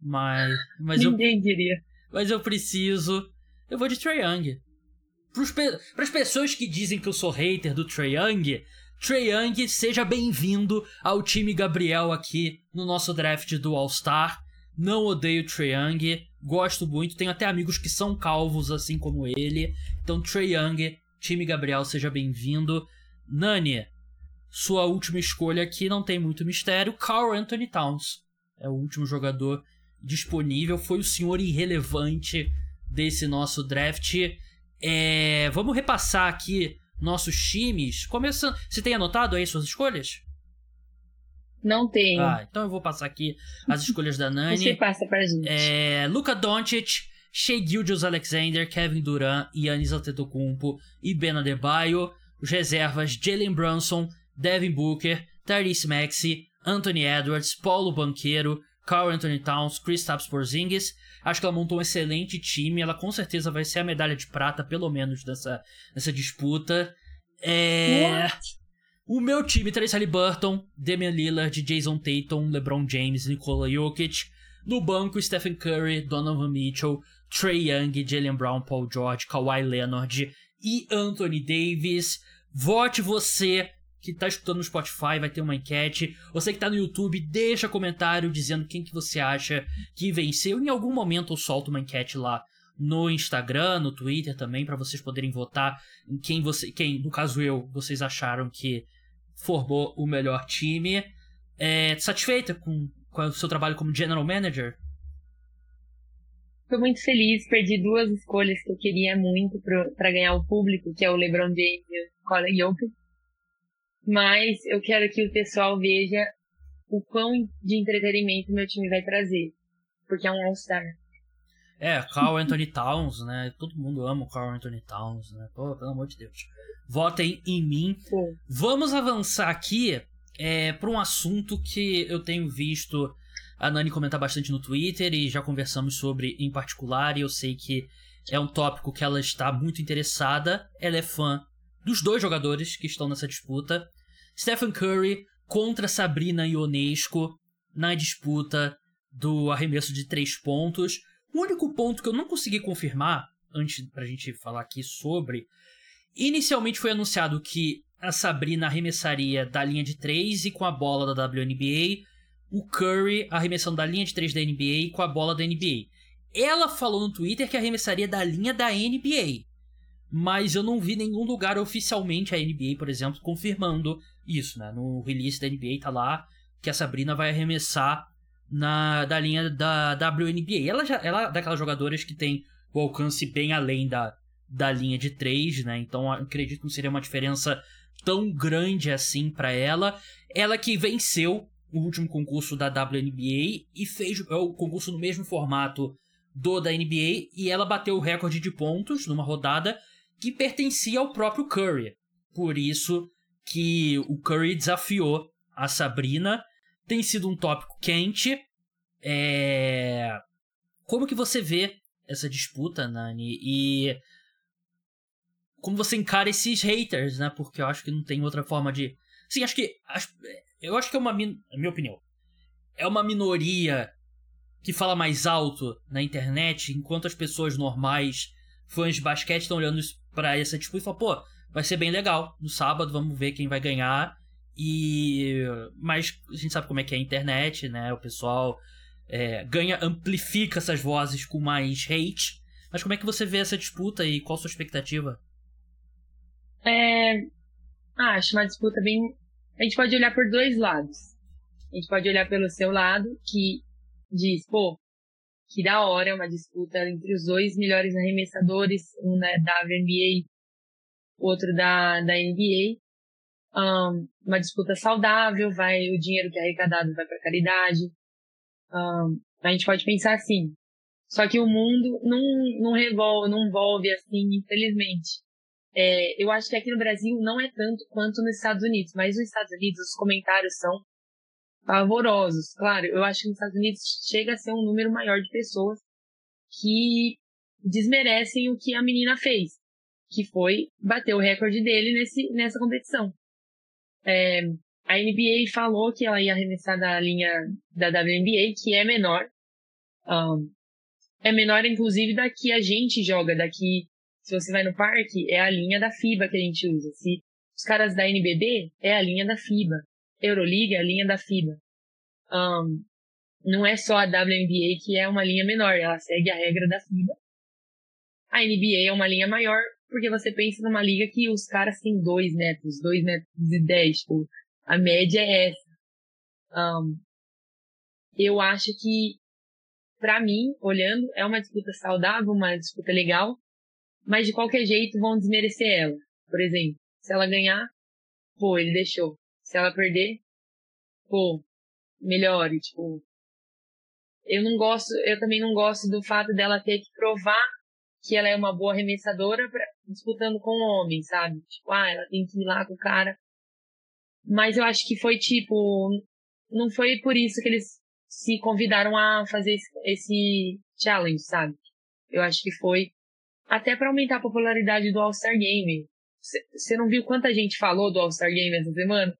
Mas. mas Ninguém eu, diria. Mas eu preciso. Eu vou de Trae Young. Para as pessoas que dizem que eu sou hater do Trae Young, Trae Young, seja bem-vindo ao time Gabriel aqui no nosso draft do All-Star. Não odeio Trae Young, gosto muito, tenho até amigos que são calvos assim como ele. Então, Trae Young, time Gabriel, seja bem-vindo. Nani, sua última escolha aqui não tem muito mistério. Carl Anthony Towns é o último jogador disponível, foi o senhor irrelevante desse nosso draft. É, vamos repassar aqui nossos times. Começando. Você tem anotado aí suas escolhas? Não tenho. Ah, então eu vou passar aqui as escolhas da Nani. Você passa pra gente. É, Luka Doncic, Shea Gildius Alexander, Kevin Durant, Yannis Antetokounmpo e Ben Adebayo. Os reservas Jalen Brunson, Devin Booker, Tyrese Maxey, Anthony Edwards, Paulo Banqueiro, Carl Anthony Towns, Kristaps Porzingis. Acho que ela montou um excelente time. Ela com certeza vai ser a medalha de prata, pelo menos, dessa, dessa disputa. É... What? O meu time, Trace Halliburton, Damian Lillard, Jason Tatum, LeBron James, Nikola Jokic. No banco, Stephen Curry, Donovan Mitchell, Trey Young, Jalen Brown, Paul George, Kawhi Leonard e Anthony Davis. Vote você que tá escutando no Spotify, vai ter uma enquete. Você que tá no YouTube, deixa comentário dizendo quem que você acha que venceu. Em algum momento eu solto uma enquete lá no Instagram, no Twitter também, para vocês poderem votar em quem você, quem, no caso eu, vocês acharam que formou o melhor time. É, satisfeita com, com o seu trabalho como General Manager? Tô muito feliz, perdi duas escolhas que eu queria muito para ganhar o público, que é o LeBron James e o Colin Jokic mas eu quero que o pessoal veja o quão de entretenimento meu time vai trazer, porque é um All-Star. É, Carl Anthony Towns, né? Todo mundo ama o Carl Anthony Towns, né? Pô, pelo amor de Deus. Votem em mim. Pô. Vamos avançar aqui é, para um assunto que eu tenho visto a Nani comentar bastante no Twitter e já conversamos sobre em particular, e eu sei que é um tópico que ela está muito interessada. Ela é fã dos dois jogadores que estão nessa disputa. Stephen Curry contra Sabrina Ionesco na disputa do arremesso de três pontos. O único ponto que eu não consegui confirmar, antes pra gente falar aqui sobre, inicialmente foi anunciado que a Sabrina arremessaria da linha de três e com a bola da WNBA, o Curry arremessando da linha de três da NBA com a bola da NBA. Ela falou no Twitter que arremessaria da linha da NBA mas eu não vi nenhum lugar oficialmente a NBA, por exemplo, confirmando isso, né? No release da NBA tá lá que a Sabrina vai arremessar na da linha da WNBA. Ela já ela é daquelas jogadoras que tem o alcance bem além da, da linha de três, né? Então acredito que não seria uma diferença tão grande assim para ela. Ela que venceu o último concurso da WNBA e fez é o concurso no mesmo formato do da NBA e ela bateu o recorde de pontos numa rodada que pertencia ao próprio Curry. Por isso que o Curry desafiou a Sabrina. Tem sido um tópico quente. É... Como que você vê essa disputa, Nani? E como você encara esses haters, né? Porque eu acho que não tem outra forma de. Sim, acho que. Eu acho que é uma. Min... minha opinião. É uma minoria que fala mais alto na internet, enquanto as pessoas normais, fãs de basquete, estão olhando para essa disputa e falam, pô, vai ser bem legal. No sábado, vamos ver quem vai ganhar. E. Mas a gente sabe como é que é a internet, né? O pessoal é, ganha, amplifica essas vozes com mais hate. Mas como é que você vê essa disputa e qual a sua expectativa? É, ah, acho uma disputa bem. A gente pode olhar por dois lados. A gente pode olhar pelo seu lado, que diz, pô, que da hora, uma disputa entre os dois melhores arremessadores, um né, da WNBA, outro da, da NBA. Um, uma disputa saudável, vai o dinheiro que é arrecadado vai para caridade. Um, a gente pode pensar assim. Só que o mundo não, não revolve, não envolve assim, infelizmente. É, eu acho que aqui no Brasil não é tanto quanto nos Estados Unidos, mas nos Estados Unidos os comentários são pavorosos. Claro, eu acho que nos Estados Unidos chega a ser um número maior de pessoas que desmerecem o que a menina fez, que foi bater o recorde dele nesse, nessa competição. É, a NBA falou que ela ia arremessar da linha da WNBA, que é menor. Um, é menor, inclusive, da que a gente joga, daqui se você vai no parque, é a linha da FIBA que a gente usa. Se os caras da NBB, é a linha da FIBA. Euroliga é a linha da FIBA. Um, não é só a WNBA que é uma linha menor, ela segue a regra da FIBA. A NBA é uma linha maior, porque você pensa numa liga que os caras têm 2 metros, 2 metros e 10, tipo, a média é essa. Um, eu acho que, para mim, olhando, é uma disputa saudável, uma disputa legal, mas de qualquer jeito vão desmerecer ela. Por exemplo, se ela ganhar, pô, ele deixou. Se ela perder, pô, melhore, tipo. Eu não gosto, eu também não gosto do fato dela ter que provar que ela é uma boa arremessadora disputando com o homem, sabe? Tipo, ah, ela tem que ir lá com o cara. Mas eu acho que foi tipo, não foi por isso que eles se convidaram a fazer esse, esse challenge, sabe? Eu acho que foi até para aumentar a popularidade do All-Star Game. Você não viu quanta gente falou do All-Star Game essa semana?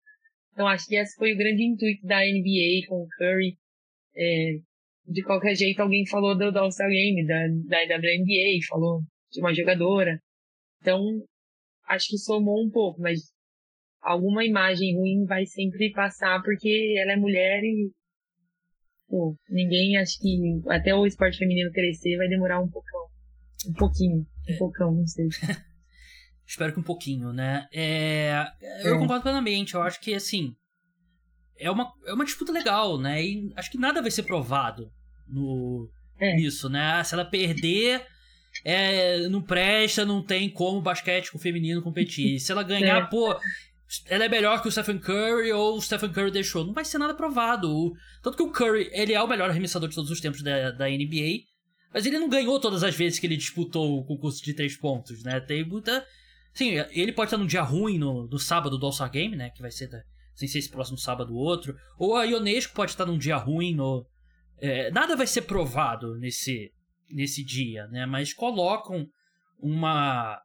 Então acho que esse foi o grande intuito da NBA com o Curry. É, de qualquer jeito, alguém falou do, do All-Star Game, da, da WNBA, falou de uma jogadora. Então, acho que somou um pouco, mas alguma imagem ruim vai sempre passar porque ela é mulher e pô, ninguém acho que até o esporte feminino crescer vai demorar um pouco um pouquinho. Um poucão, não sei. <laughs> Espero que um pouquinho, né? É, eu é. concordo plenamente. Eu acho que, assim. É uma, é uma disputa legal, né? E acho que nada vai ser provado no, é. nisso, né? Se ela perder, é, não presta, não tem como o basquete com o feminino competir. <laughs> Se ela ganhar, é. pô, ela é melhor que o Stephen Curry ou o Stephen Curry deixou. Não vai ser nada provado. Tanto que o Curry, ele é o melhor arremessador de todos os tempos da, da NBA. Mas ele não ganhou todas as vezes que ele disputou o concurso de três pontos, né? Tem muita. Sim, ele pode estar num dia ruim no, no sábado do All-Star Game, né? Que vai ser, da, sem ser esse próximo sábado ou outro. Ou a Ionesco pode estar num dia ruim no. É, nada vai ser provado nesse, nesse dia, né? Mas colocam uma.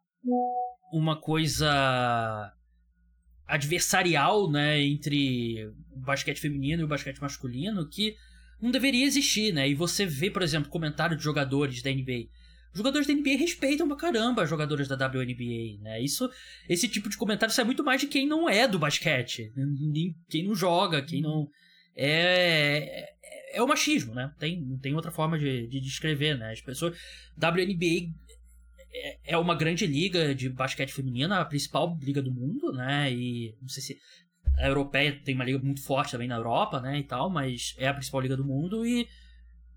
Uma coisa adversarial, né? Entre o basquete feminino e o basquete masculino que não deveria existir, né? E você vê, por exemplo, comentário de jogadores da NBA. Jogadores da NBA respeitam pra caramba as jogadoras da WNBA, né? Isso, esse tipo de comentário sai muito mais de quem não é do basquete, quem não joga, quem não é é o machismo, né? Tem, não tem outra forma de, de descrever, né? As pessoas WNBA é, é uma grande liga de basquete feminina, a principal liga do mundo, né? E não sei se a europeia tem uma liga muito forte também na Europa, né, e tal, mas é a principal liga do mundo e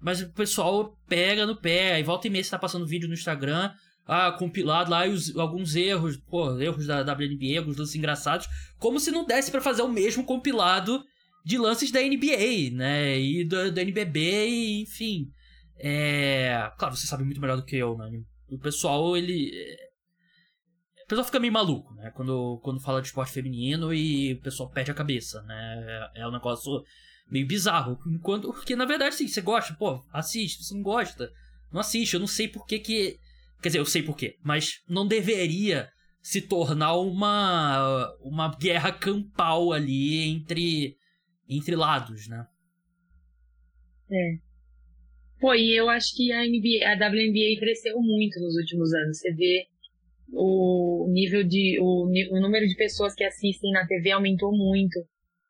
mas o pessoal pega no pé, aí volta e meia você tá passando vídeo no Instagram, ah, compilado lá e os, alguns erros, pô, erros da WNBA, alguns lances engraçados, como se não desse para fazer o mesmo compilado de lances da NBA, né? E do, do NBB, e, enfim. É... Claro, você sabe muito melhor do que eu, né? O pessoal, ele. O pessoal fica meio maluco, né? Quando, quando fala de esporte feminino e o pessoal perde a cabeça, né? É, é um negócio meio bizarro. Enquanto, porque, na verdade, sim, você gosta, pô, assiste. Você não gosta, não assiste. Eu não sei por que que... Quer dizer, eu sei por quê, mas não deveria se tornar uma, uma guerra campal ali entre, entre lados, né? É. Pô, e eu acho que a, NBA, a WNBA cresceu muito nos últimos anos. Você vê o nível de. O, o número de pessoas que assistem na TV aumentou muito.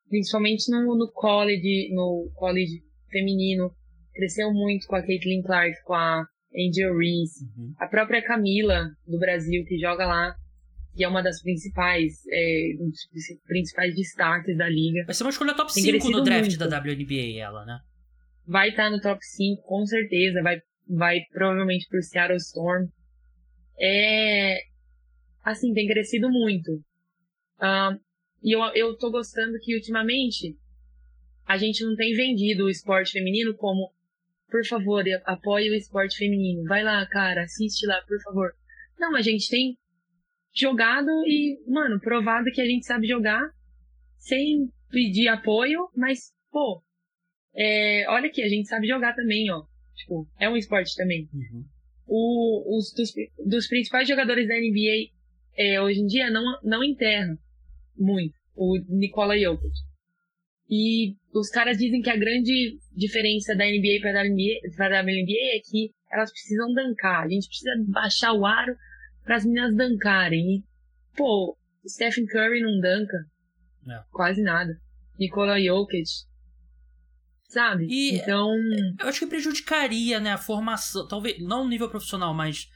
Principalmente no, no college, no college feminino. Cresceu muito com a Caitlin Clark, com a Angel Reese. Uhum. A própria Camila, do Brasil, que joga lá que é uma das principais, é, um dos principais destaques da liga. Vai ser uma escolha top 5 no draft muito. da WNBA, ela, né? Vai estar tá no top 5, com certeza. Vai, vai provavelmente pro Seattle Storm. É. Assim, tem crescido muito. Uh, e eu, eu tô gostando que ultimamente a gente não tem vendido o esporte feminino como, por favor, apoie o esporte feminino. Vai lá, cara, assiste lá, por favor. Não, a gente tem jogado e, mano, provado que a gente sabe jogar sem pedir apoio, mas, pô, é, olha aqui, a gente sabe jogar também, ó. Tipo, é um esporte também. Uhum. O, os dos, dos, principais jogadores da NBA é, hoje em dia não, não enterram muito o Nikola Jokic. E os caras dizem que a grande diferença da NBA para a WNBA é que elas precisam dancar. A gente precisa baixar o aro para as meninas dancarem. E, pô, Stephen Curry não danca. É. Quase nada. Nikola Jokic. Sabe? E então. Eu acho que prejudicaria, né, a formação. Talvez, não no nível profissional, mas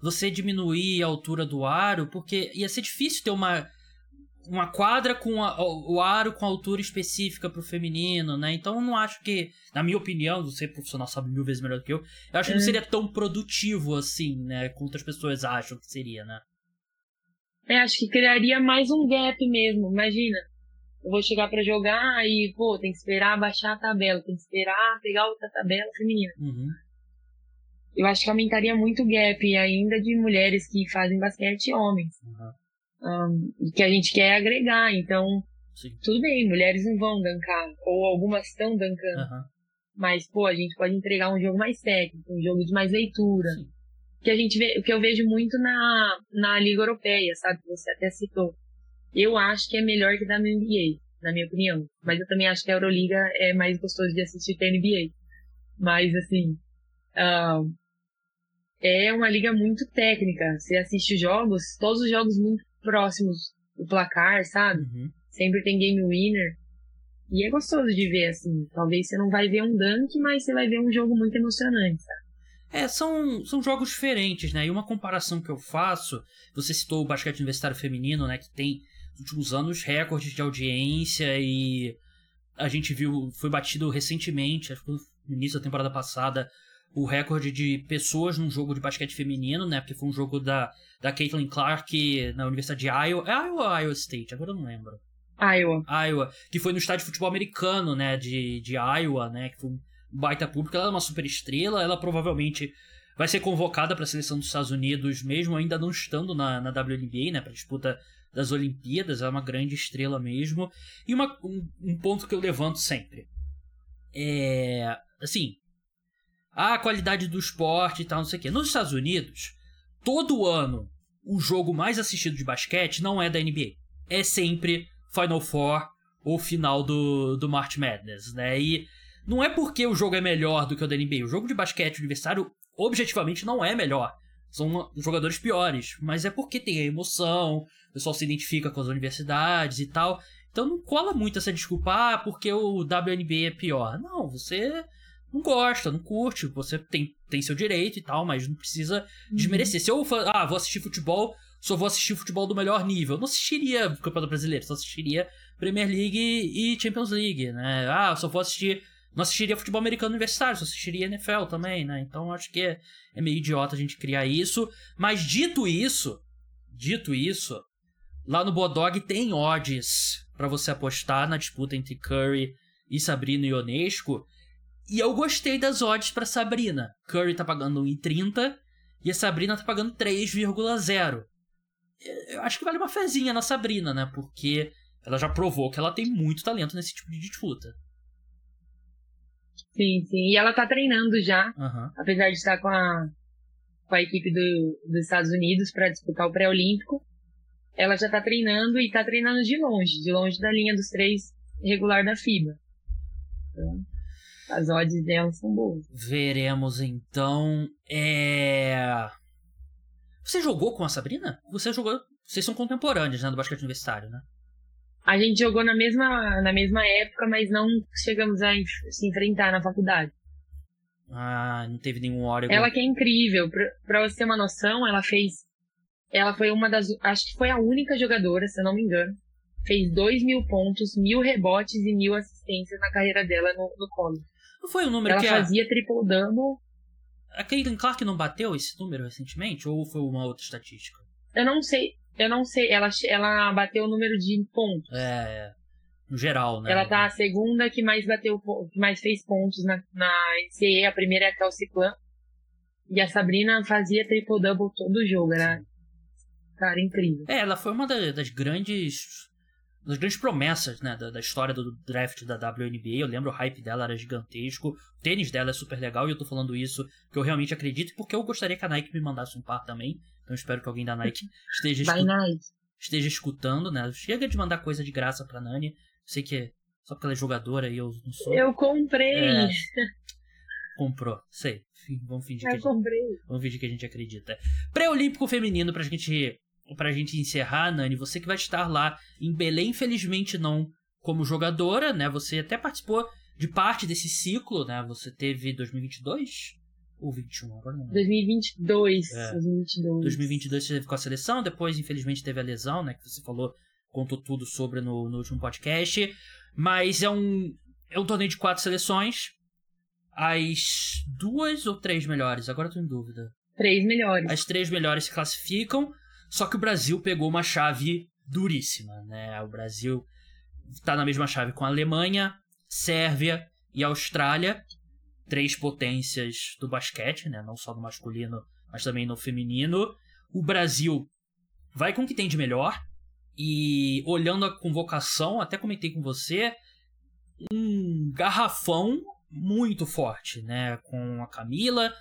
você diminuir a altura do aro, porque ia ser difícil ter uma uma quadra com a, o aro com altura específica pro feminino, né? Então eu não acho que, na minha opinião, você profissional sabe mil vezes melhor do que eu, eu acho que não é. seria tão produtivo assim, né? Quanto as pessoas acham que seria, né? É, acho que criaria mais um gap mesmo. Imagina, eu vou chegar para jogar e, pô, tem que esperar baixar a tabela, tem que esperar pegar outra tabela feminina. Uhum. Eu acho que aumentaria muito o gap ainda de mulheres que fazem basquete e homens. Uhum um, que a gente quer agregar. Então, Sim. tudo bem, mulheres não vão dancar, ou algumas estão dancando. Uhum. Mas, pô, a gente pode entregar um jogo mais técnico, um jogo de mais leitura. Sim. Que a gente vê, que eu vejo muito na, na Liga Europeia, sabe? Que você até citou. Eu acho que é melhor que da NBA, na minha opinião. Mas eu também acho que a Euroliga é mais gostoso de assistir que a NBA. Mas, assim, é uma liga muito técnica. Você assiste jogos, todos os jogos muito próximos do placar, sabe? Uhum. Sempre tem game winner. E é gostoso de ver, assim. Talvez você não vai ver um dunk, mas você vai ver um jogo muito emocionante, sabe? É, são, são jogos diferentes, né? E uma comparação que eu faço, você citou o basquete universitário feminino, né? Que tem, nos últimos anos, recordes de audiência e a gente viu, foi batido recentemente, acho que no início da temporada passada, o recorde de pessoas num jogo de basquete feminino, né? Porque foi um jogo da, da Caitlin Clark na Universidade de Iowa. É Iowa ou Iowa State? Agora eu não lembro. Iowa. Iowa. Que foi no estádio de futebol americano, né? De, de Iowa, né? Que foi um baita público. Ela é uma super estrela. Ela provavelmente vai ser convocada para a seleção dos Estados Unidos, mesmo ainda não estando na, na WNBA, né? Para disputa das Olimpíadas. É uma grande estrela mesmo. E uma, um, um ponto que eu levanto sempre. É. Assim, a qualidade do esporte e tal, não sei o quê. Nos Estados Unidos, todo ano, o jogo mais assistido de basquete não é da NBA. É sempre Final Four ou final do, do March Madness, né? E não é porque o jogo é melhor do que o da NBA. O jogo de basquete universitário, objetivamente, não é melhor. São jogadores piores. Mas é porque tem a emoção, o pessoal se identifica com as universidades e tal. Então não cola muito essa desculpa, ah, porque o WNBA é pior. Não, você não gosta, não curte, você tem, tem seu direito e tal, mas não precisa desmerecer. Uhum. Se eu ah, vou assistir futebol, só vou assistir futebol do melhor nível, eu não assistiria Campeonato Brasileiro, só assistiria Premier League e Champions League, né? Ah, só vou assistir. Não assistiria futebol americano universitário, só assistiria NFL também, né? Então acho que é, é meio idiota a gente criar isso. Mas dito isso, dito isso, lá no Bodog tem odds para você apostar na disputa entre Curry e Sabrina Ionesco. E eu gostei das odds para Sabrina. Curry tá pagando 1,30 e a Sabrina tá pagando 3,0. Eu acho que vale uma fezinha na Sabrina, né? Porque ela já provou que ela tem muito talento nesse tipo de disputa. Sim, sim. E ela tá treinando já, uhum. apesar de estar com a, com a equipe do, dos Estados Unidos para disputar o pré-olímpico. Ela já tá treinando e tá treinando de longe, de longe da linha dos três regular da FIBA. Então, as odds dela são boas. Veremos então. É... Você jogou com a Sabrina? Você jogou. Vocês são contemporâneos, né? Do basquete universitário, né? A gente jogou na mesma, na mesma época, mas não chegamos a se enfrentar na faculdade. Ah, não teve nenhum Oregon. Ela que é incrível. Pra, pra você ter uma noção, ela fez. Ela foi uma das. Acho que foi a única jogadora, se eu não me engano. Fez dois mil pontos, mil rebotes e mil assistências na carreira dela no, no college. Não foi o número ela que fazia a... triple-double. A Caitlin Clark não bateu esse número recentemente? Ou foi uma outra estatística? Eu não sei. Eu não sei. Ela, ela bateu o número de pontos. É, é. No geral, né? Ela tá a segunda que mais bateu, que mais fez pontos na, na NCAA. A primeira é a Kelsey. E a Sabrina fazia triple-double todo o jogo. Era, cara, incrível. É, ela foi uma das grandes das grandes promessas né, da, da, história do draft da WNBA. Eu lembro o hype dela era gigantesco. O tênis dela é super legal e eu tô falando isso porque eu realmente acredito porque eu gostaria que a Nike me mandasse um par também. Então espero que alguém da Nike <laughs> esteja, escu Nike. esteja escutando, né? Chega de mandar coisa de graça pra Nani. Sei que é só porque ela é jogadora e eu não sou. Eu comprei! É, <laughs> comprou, sei. Vamos fingir, eu que comprei. Gente, vamos fingir que a gente acredita. Pré-olímpico feminino pra gente pra gente encerrar, Nani, você que vai estar lá em Belém, infelizmente não como jogadora, né? Você até participou de parte desse ciclo, né? Você teve 2022 ou 21 agora não. 2022, é. 2022. 2022 você teve com a seleção, depois infelizmente teve a lesão, né, que você falou, contou tudo sobre no, no último podcast, mas é um é um torneio de quatro seleções. As duas ou três melhores? Agora eu tô em dúvida. Três melhores. As três melhores se classificam. Só que o Brasil pegou uma chave duríssima, né? O Brasil está na mesma chave com a Alemanha, Sérvia e Austrália, três potências do basquete, né? Não só no masculino, mas também no feminino. O Brasil vai com o que tem de melhor. E olhando a convocação, até comentei com você, um garrafão muito forte, né? Com a Camila,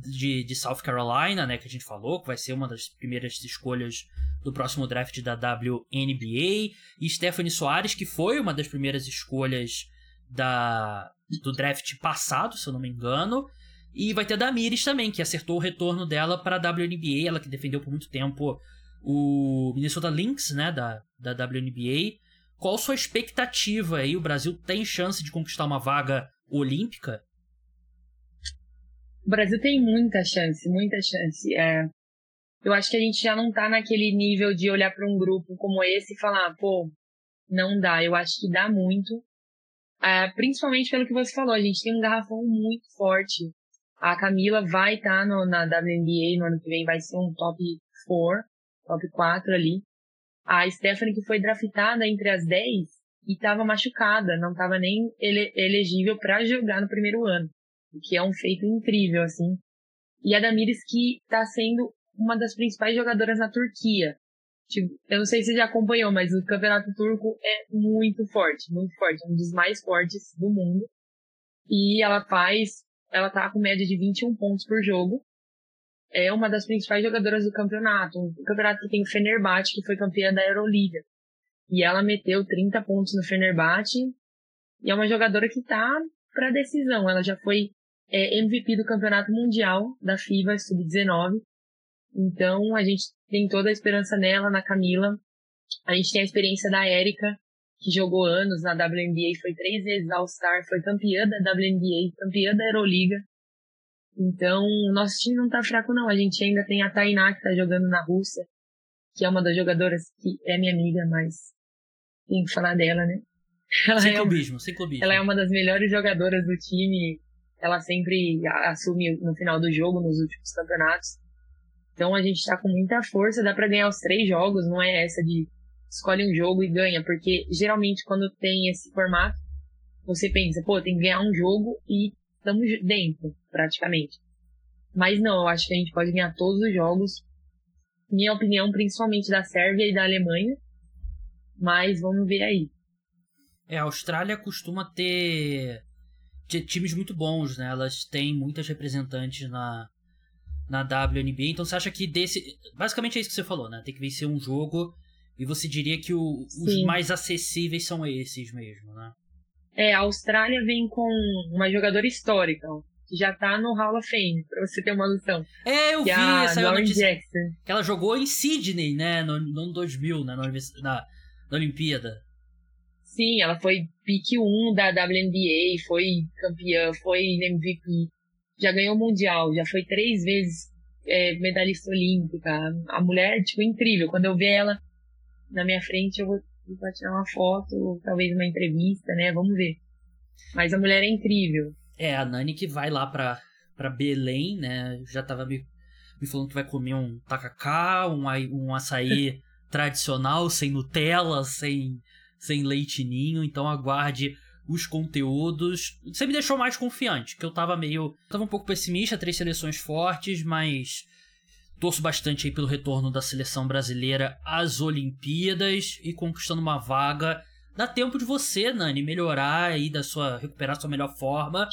de, de South Carolina, né, que a gente falou, que vai ser uma das primeiras escolhas do próximo draft da WNBA, e Stephanie Soares, que foi uma das primeiras escolhas da, do draft passado, se eu não me engano, e vai ter a Damiris também, que acertou o retorno dela para a WNBA, ela que defendeu por muito tempo o Minnesota Lynx, né, da, da WNBA. Qual sua expectativa aí? O Brasil tem chance de conquistar uma vaga olímpica? O Brasil tem muita chance, muita chance. É, eu acho que a gente já não tá naquele nível de olhar para um grupo como esse e falar, pô, não dá. Eu acho que dá muito. É, principalmente pelo que você falou, a gente tem um garrafão muito forte. A Camila vai estar tá na WNBA no ano que vem, vai ser um top 4, top 4 ali. A Stephanie, que foi draftada entre as 10 e estava machucada, não estava nem ele elegível para jogar no primeiro ano o que é um feito incrível, assim. E a Damires que está sendo uma das principais jogadoras na Turquia. Tipo, eu não sei se você já acompanhou, mas o campeonato turco é muito forte, muito forte, um dos mais fortes do mundo. E ela faz, ela tá com média de 21 pontos por jogo. É uma das principais jogadoras do campeonato. Um campeonato que tem o Fenerbahçe, que foi campeã da Euroliga. E ela meteu 30 pontos no Fenerbahçe. E é uma jogadora que tá para decisão. Ela já foi é MVP do Campeonato Mundial da FIBA Sub-19. Então a gente tem toda a esperança nela, na Camila. A gente tem a experiência da Érica, que jogou anos na WNBA, foi três vezes All-Star, foi campeã da WNBA, campeã da Euroliga. Então, nosso time não tá fraco não. A gente ainda tem a Tainá, que tá jogando na Rússia, que é uma das jogadoras que é minha amiga, mas tem que falar dela, né? <laughs> Ela sem é clubismo, sem clubismo. Ela é uma das melhores jogadoras do time ela sempre assume no final do jogo, nos últimos campeonatos. Então a gente tá com muita força, dá para ganhar os três jogos, não é essa de escolhe um jogo e ganha, porque geralmente quando tem esse formato, você pensa, pô, tem que ganhar um jogo e estamos dentro, praticamente. Mas não, eu acho que a gente pode ganhar todos os jogos. Minha opinião, principalmente da Sérvia e da Alemanha. Mas vamos ver aí. É, a Austrália costuma ter, times muito bons, né? Elas têm muitas representantes na, na WNBA. Então você acha que desse. Basicamente é isso que você falou, né? Tem que vencer um jogo. E você diria que o, os mais acessíveis são esses mesmo, né? É, a Austrália vem com uma jogadora histórica, que já tá no Hall of Fame, pra você ter uma noção. É, eu vi a essa Lauren notícia. Jackson. Que ela jogou em Sydney, né? No, no ano 2000, né? Na, na, na Olimpíada. Sim, ela foi pick 1 da WNBA, foi campeã, foi MVP, já ganhou o Mundial, já foi três vezes é, medalhista olímpica. A mulher, tipo, incrível. Quando eu ver ela na minha frente, eu vou, tirar uma foto, talvez uma entrevista, né? Vamos ver. Mas a mulher é incrível. É, a Nani que vai lá pra, pra Belém, né? Já tava me, me falando que vai comer um tacacá, um, um açaí <laughs> tradicional, sem Nutella, sem, sem leite ninho. Então aguarde os conteúdos. Você me deixou mais confiante, que eu tava meio. Tava um pouco pessimista, três seleções fortes, mas torço bastante aí pelo retorno da seleção brasileira às Olimpíadas e conquistando uma vaga. Dá tempo de você, Nani, melhorar aí da sua. recuperar sua melhor forma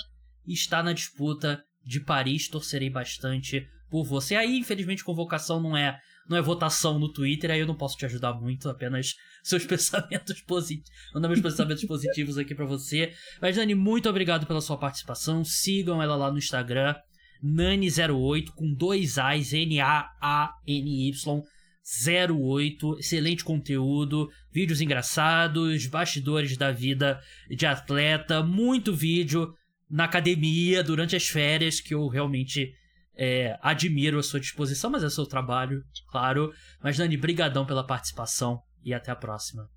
e estar na disputa de Paris. Torcerei bastante por você. Aí, infelizmente, convocação não é não é votação no Twitter, aí eu não posso te ajudar muito, apenas <laughs> seus pensamentos positivos. Mandar meus pensamentos positivos aqui pra você. Mas, Nani, muito obrigado pela sua participação. Sigam ela lá no Instagram, Nani08, com dois A's, N-A-A-N-Y. 08, excelente conteúdo, vídeos engraçados, bastidores da vida de atleta, muito vídeo na academia durante as férias que eu realmente é, admiro a sua disposição, mas é seu trabalho, claro. Mas Dani, brigadão pela participação e até a próxima.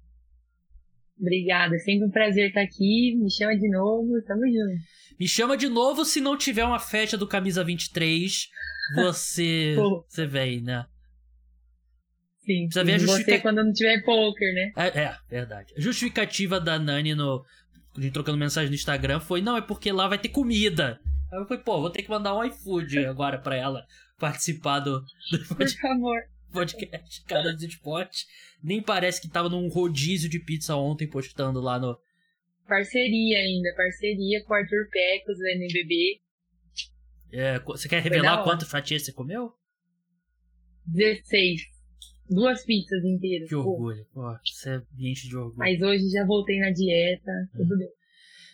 Obrigada, é sempre um prazer estar aqui. Me chama de novo, tamo junto. Me chama de novo se não tiver uma festa do Camisa 23, você, <laughs> você vem, né? Sim, Precisa ver a justifica- quando não tiver poker, né? É, é, verdade. A justificativa da Nani no. trocando mensagem no Instagram foi: não, é porque lá vai ter comida. Aí eu falei, pô, vou ter que mandar um iFood agora pra ela participar do, do Por favor. podcast Cara dos Esportes. Nem parece que tava num rodízio de pizza ontem postando lá no. Parceria ainda, parceria com o Arthur Pecos, do NBB. É, você quer revelar quantas fatias você comeu? 16. Duas pizzas inteiras. Que orgulho. Pô, você me enche de orgulho. Mas hoje já voltei na dieta, tudo bem.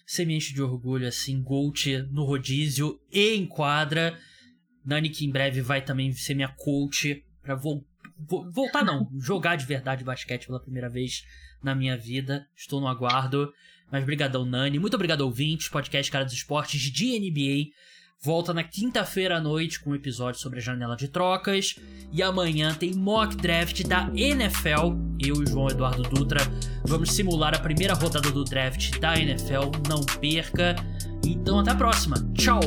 Você me enche de orgulho, assim, Gold no rodízio e em quadra. Nani, que em breve vai também ser minha coach pra vol vo- voltar, não, <laughs> jogar de verdade basquete pela primeira vez na minha vida. Estou no aguardo. Mas brigadão, Nani. Muito obrigado, ouvintes. Podcast Cara dos Esportes de NBA. Volta na quinta-feira à noite com um episódio sobre a janela de trocas. E amanhã tem mock draft da NFL. Eu e João Eduardo Dutra vamos simular a primeira rodada do draft da NFL. Não perca. Então até a próxima. Tchau!